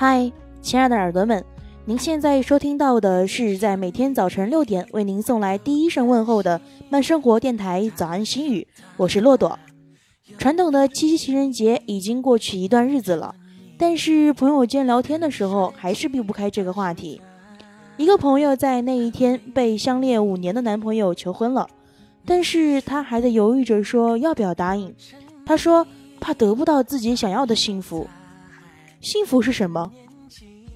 嗨，亲爱的耳朵们，您现在收听到的是在每天早晨六点为您送来第一声问候的慢生活电台早安心语，我是骆驼。传统的七夕情人节已经过去一段日子了，但是朋友间聊天的时候还是避不开这个话题。一个朋友在那一天被相恋五年的男朋友求婚了，但是他还在犹豫着说要不要答应。他说怕得不到自己想要的幸福。幸福是什么？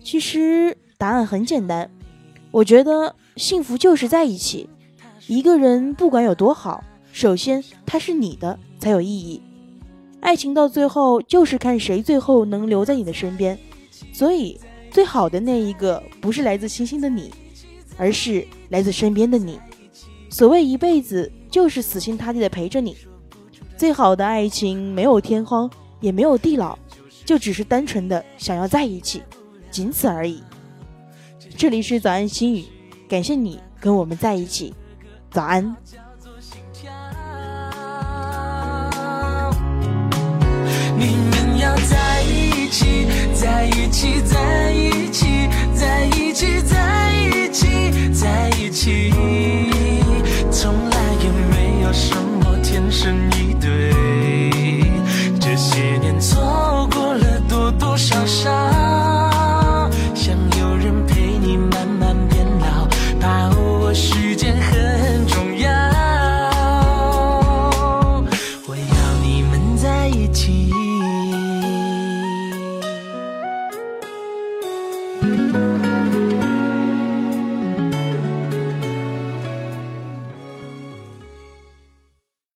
其实答案很简单，我觉得幸福就是在一起。一个人不管有多好，首先他是你的才有意义。爱情到最后就是看谁最后能留在你的身边。所以最好的那一个不是来自星星的你，而是来自身边的你。所谓一辈子，就是死心塌地的陪着你。最好的爱情没有天荒，也没有地老。就只是单纯的想要在一起，仅此而已。这里是早安心语，感谢你跟我们在一起，早安。你们要在一起，在一起，在一起，在一起，在一起，在一起，从来也没有什么天生一。